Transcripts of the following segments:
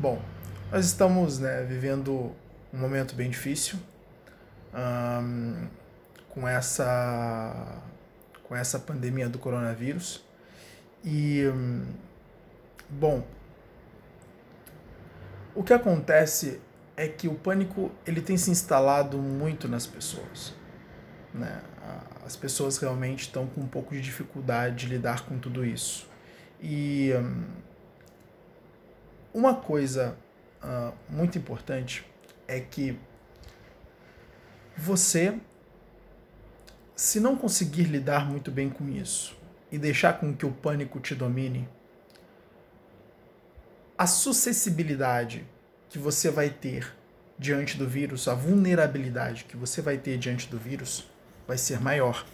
Bom, nós estamos né, vivendo um momento bem difícil com essa com essa pandemia do coronavírus e bom o que acontece é que o pânico ele tem se instalado muito nas pessoas né? As pessoas realmente estão com um pouco de dificuldade de lidar com tudo isso e uma coisa uh, muito importante é que você, se não conseguir lidar muito bem com isso e deixar com que o pânico te domine, a suscessibilidade que você vai ter diante do vírus, a vulnerabilidade que você vai ter diante do vírus vai ser maior.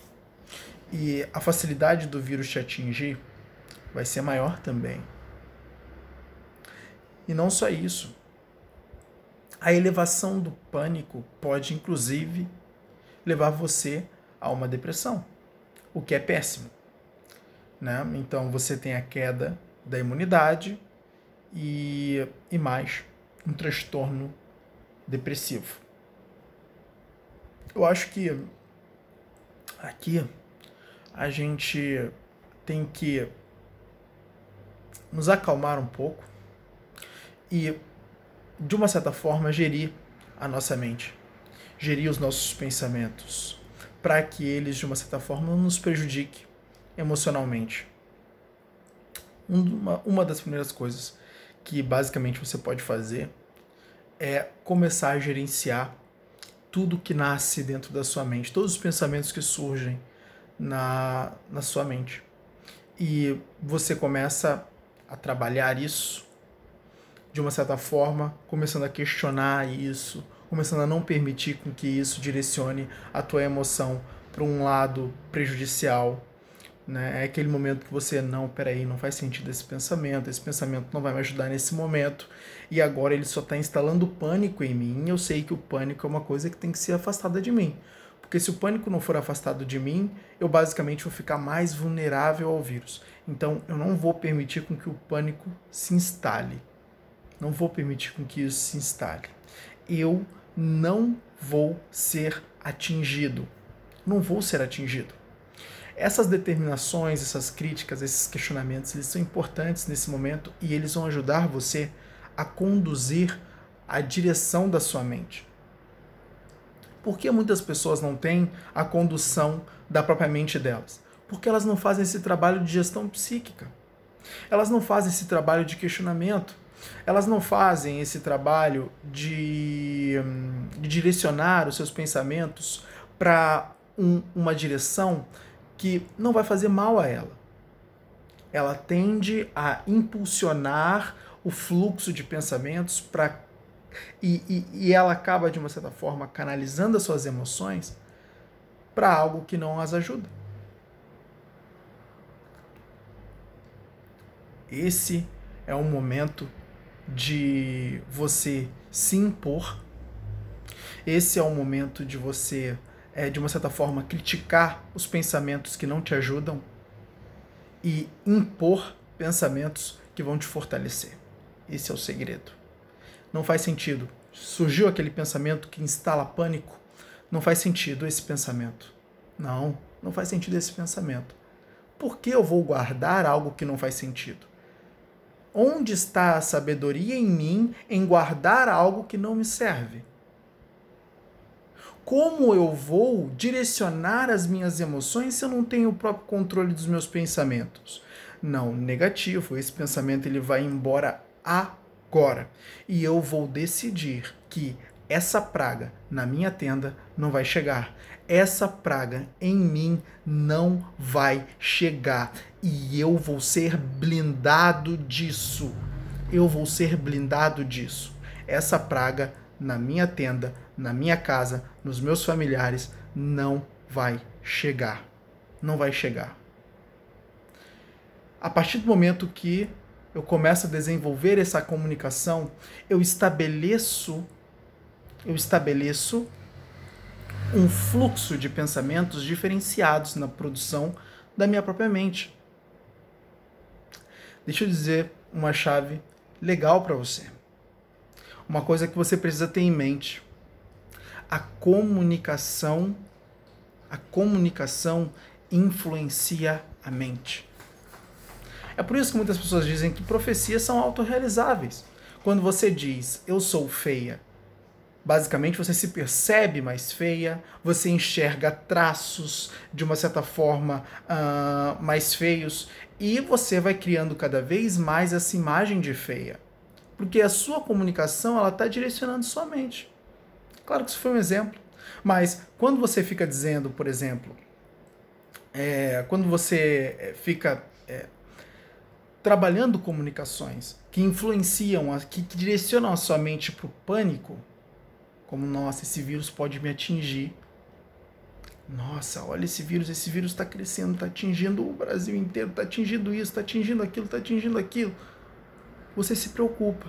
E a facilidade do vírus te atingir vai ser maior também. E não só isso. A elevação do pânico pode, inclusive, levar você a uma depressão, o que é péssimo. Né? Então você tem a queda da imunidade e, e mais um transtorno depressivo. Eu acho que aqui a gente tem que nos acalmar um pouco e, de uma certa forma, gerir a nossa mente, gerir os nossos pensamentos, para que eles, de uma certa forma, não nos prejudiquem emocionalmente. Uma, uma das primeiras coisas que basicamente você pode fazer é começar a gerenciar tudo que nasce dentro da sua mente, todos os pensamentos que surgem na, na sua mente. E você começa a trabalhar isso de uma certa forma, começando a questionar isso, começando a não permitir com que isso direcione a tua emoção para um lado prejudicial. Né? É aquele momento que você, não, peraí, não faz sentido esse pensamento, esse pensamento não vai me ajudar nesse momento, e agora ele só está instalando pânico em mim, eu sei que o pânico é uma coisa que tem que ser afastada de mim. Porque se o pânico não for afastado de mim, eu basicamente vou ficar mais vulnerável ao vírus. Então eu não vou permitir com que o pânico se instale. Não vou permitir com que isso se instale. Eu não vou ser atingido. Não vou ser atingido. Essas determinações, essas críticas, esses questionamentos, eles são importantes nesse momento e eles vão ajudar você a conduzir a direção da sua mente. Por que muitas pessoas não têm a condução da própria mente delas? Porque elas não fazem esse trabalho de gestão psíquica. Elas não fazem esse trabalho de questionamento elas não fazem esse trabalho de, de direcionar os seus pensamentos para um, uma direção que não vai fazer mal a ela. Ela tende a impulsionar o fluxo de pensamentos para e, e, e, ela acaba, de uma certa forma, canalizando as suas emoções para algo que não as ajuda. Esse é um momento de você se impor. Esse é o momento de você, é, de uma certa forma, criticar os pensamentos que não te ajudam e impor pensamentos que vão te fortalecer. Esse é o segredo. Não faz sentido. Surgiu aquele pensamento que instala pânico. Não faz sentido esse pensamento. Não, não faz sentido esse pensamento. Por que eu vou guardar algo que não faz sentido? Onde está a sabedoria em mim em guardar algo que não me serve? Como eu vou direcionar as minhas emoções se eu não tenho o próprio controle dos meus pensamentos? Não, negativo. Esse pensamento ele vai embora agora. E eu vou decidir que essa praga na minha tenda não vai chegar. Essa praga em mim não vai chegar e eu vou ser blindado disso. Eu vou ser blindado disso. Essa praga na minha tenda, na minha casa, nos meus familiares, não vai chegar. Não vai chegar. A partir do momento que eu começo a desenvolver essa comunicação, eu estabeleço eu estabeleço um fluxo de pensamentos diferenciados na produção da minha própria mente. Deixa eu dizer uma chave legal para você. uma coisa que você precisa ter em mente. A comunicação, a comunicação influencia a mente. É por isso que muitas pessoas dizem que profecias são autorrealizáveis. Quando você diz eu sou feia, basicamente você se percebe mais feia, você enxerga traços de uma certa forma uh, mais feios e você vai criando cada vez mais essa imagem de feia. Porque a sua comunicação ela está direcionando sua mente. Claro que isso foi um exemplo. Mas quando você fica dizendo, por exemplo, é, quando você é, fica é, trabalhando comunicações que influenciam, que, que direcionam a sua mente para o pânico, como, nossa, esse vírus pode me atingir. Nossa, olha esse vírus, esse vírus está crescendo, está atingindo o Brasil inteiro, está atingindo isso, está atingindo aquilo, está atingindo aquilo. Você se preocupa.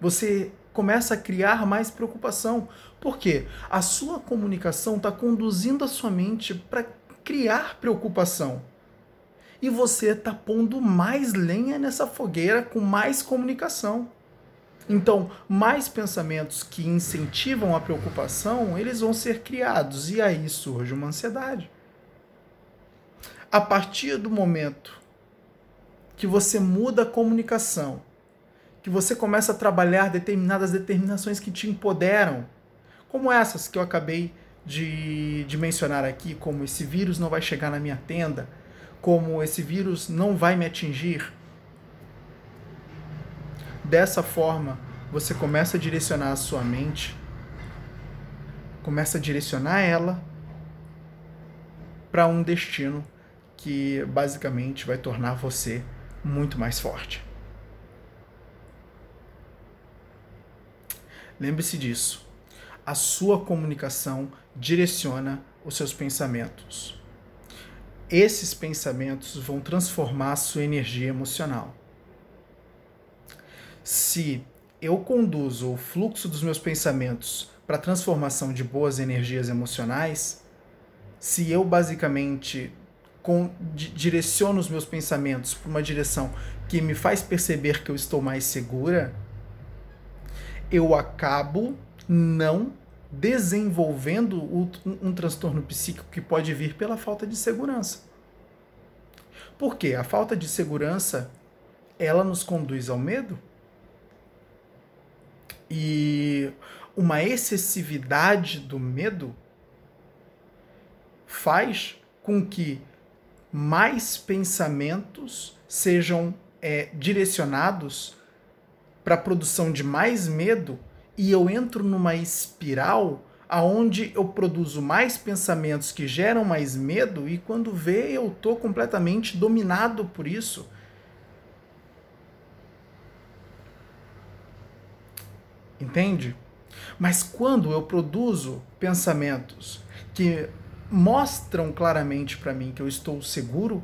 Você começa a criar mais preocupação. Por quê? A sua comunicação está conduzindo a sua mente para criar preocupação e você está pondo mais lenha nessa fogueira com mais comunicação. Então, mais pensamentos que incentivam a preocupação, eles vão ser criados e aí surge uma ansiedade. A partir do momento que você muda a comunicação, que você começa a trabalhar determinadas determinações que te empoderam, como essas que eu acabei de, de mencionar aqui, como esse vírus não vai chegar na minha tenda, como esse vírus não vai me atingir. Dessa forma, você começa a direcionar a sua mente, começa a direcionar ela para um destino que basicamente vai tornar você muito mais forte. Lembre-se disso. A sua comunicação direciona os seus pensamentos esses pensamentos vão transformar a sua energia emocional. Se eu conduzo o fluxo dos meus pensamentos para a transformação de boas energias emocionais, se eu basicamente com, direciono os meus pensamentos para uma direção que me faz perceber que eu estou mais segura, eu acabo não desenvolvendo um, um transtorno psíquico que pode vir pela falta de segurança. Por quê? A falta de segurança ela nos conduz ao medo e uma excessividade do medo faz com que mais pensamentos sejam é, direcionados para a produção de mais medo e eu entro numa espiral aonde eu produzo mais pensamentos que geram mais medo e quando vê eu tô completamente dominado por isso. Entende? Mas quando eu produzo pensamentos que mostram claramente para mim que eu estou seguro,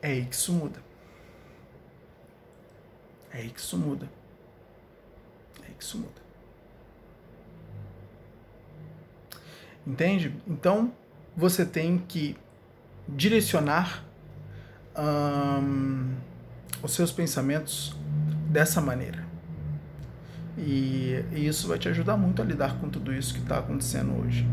é aí que isso muda. É aí que isso muda que isso muda. Entende? Então, você tem que direcionar hum, os seus pensamentos dessa maneira. E, e, isso vai te ajudar muito a lidar com tudo isso que está acontecendo hoje.